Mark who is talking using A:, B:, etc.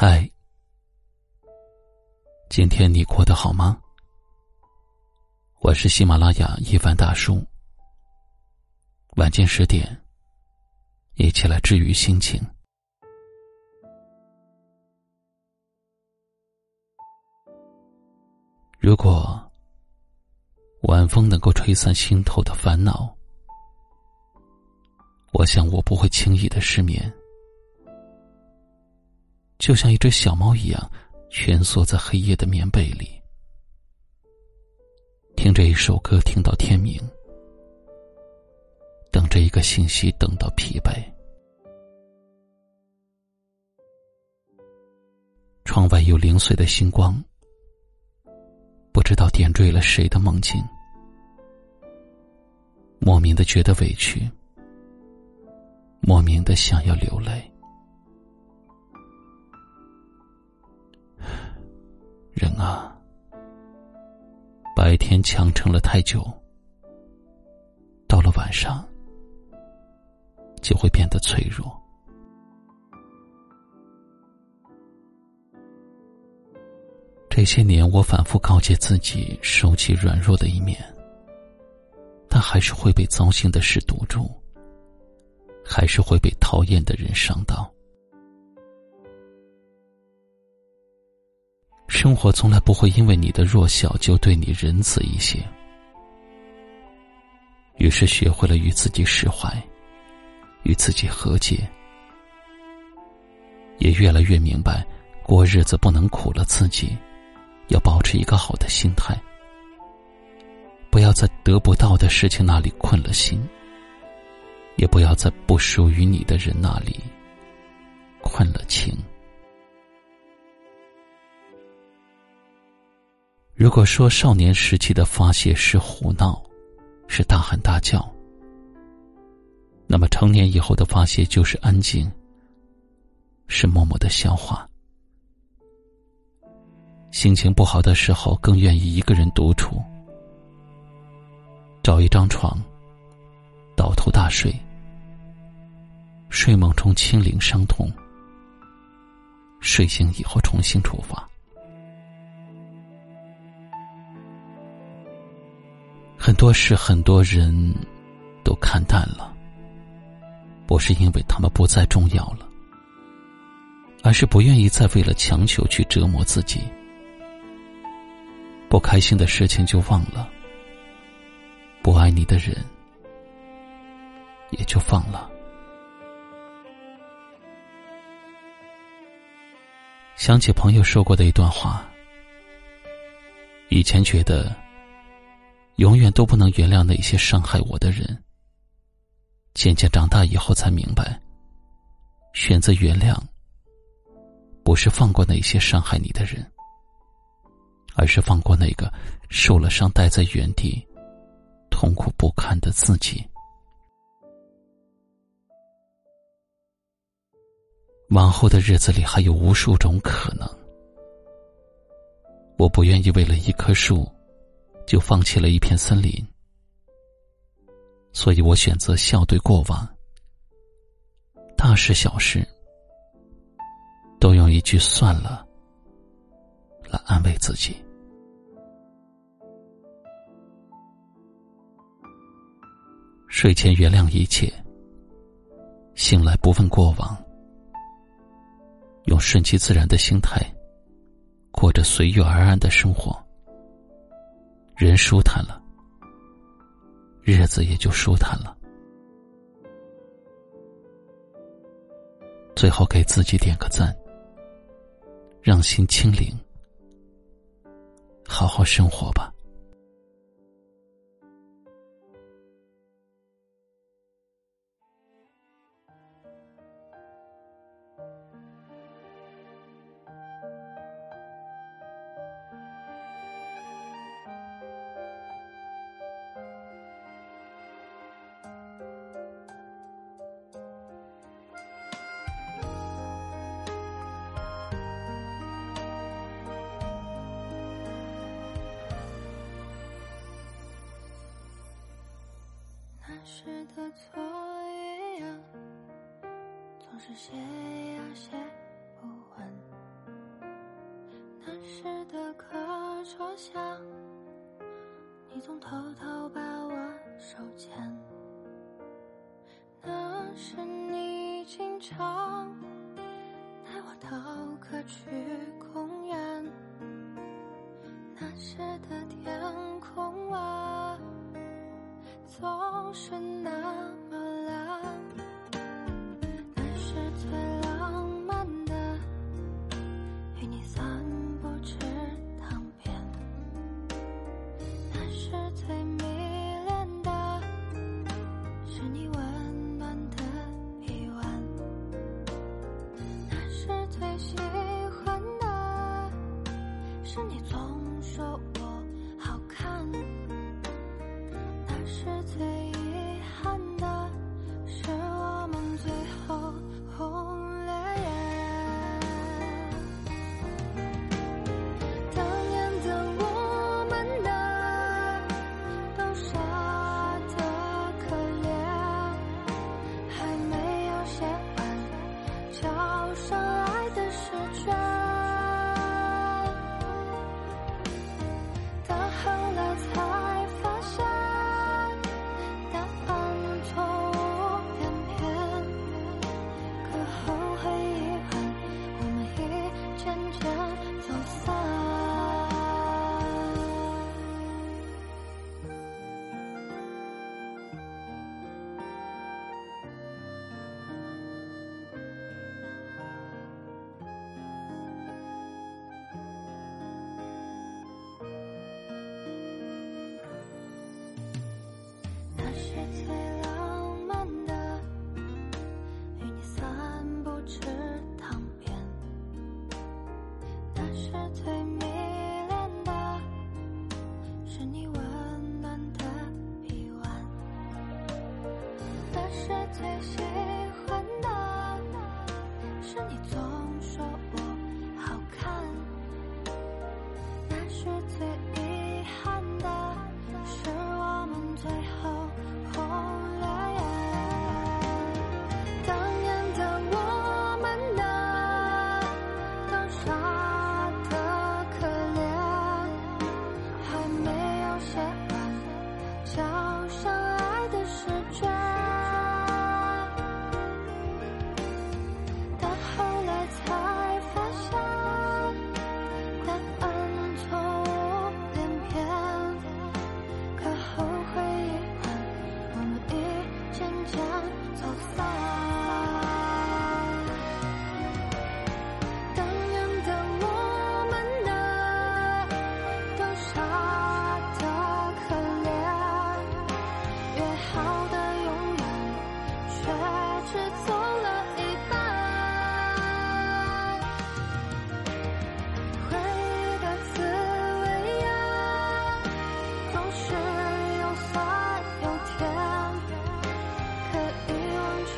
A: 嗨，今天你过得好吗？我是喜马拉雅一凡大叔。晚间十点，一起来治愈心情。如果晚风能够吹散心头的烦恼，我想我不会轻易的失眠。就像一只小猫一样，蜷缩在黑夜的棉被里，听着一首歌，听到天明，等着一个信息，等到疲惫。窗外有零碎的星光，不知道点缀了谁的梦境，莫名的觉得委屈，莫名的想要流泪。啊，白天强撑了太久，到了晚上就会变得脆弱。这些年，我反复告诫自己收起软弱的一面，但还是会被糟心的事堵住，还是会被讨厌的人伤到。生活从来不会因为你的弱小就对你仁慈一些，于是学会了与自己释怀，与自己和解，也越来越明白，过日子不能苦了自己，要保持一个好的心态，不要在得不到的事情那里困了心，也不要在不属于你的人那里困了情。如果说少年时期的发泄是胡闹，是大喊大叫，那么成年以后的发泄就是安静，是默默的消化。心情不好的时候，更愿意一个人独处，找一张床，倒头大睡，睡梦中清零伤痛，睡醒以后重新出发。很多事，很多人都看淡了，不是因为他们不再重要了，而是不愿意再为了强求去折磨自己。不开心的事情就忘了，不爱你的人也就放了。想起朋友说过的一段话，以前觉得。永远都不能原谅那些伤害我的人。渐渐长大以后，才明白，选择原谅，不是放过那些伤害你的人，而是放过那个受了伤待在原地、痛苦不堪的自己。往后的日子里，还有无数种可能。我不愿意为了一棵树。就放弃了一片森林，所以我选择笑对过往。大事小事，都用一句“算了”来安慰自己。睡前原谅一切，醒来不问过往，用顺其自然的心态，过着随遇而安的生活。人舒坦了，日子也就舒坦了。最后给自己点个赞，让心清零，好好生活吧。
B: 时的错一样，总是写呀写不完。那时的课桌下，你总偷偷把我手牵。那时你经常带我逃课去公园，那时的天空，总是那么蓝。那是最浪漫的，与你散步池塘边。那是最迷恋的，是你温暖的臂弯。那是最是最是最喜欢的，是你总说我好看。那是最好的永远，却只走了一半。回忆的滋味呀，总是又酸又甜，可以忘却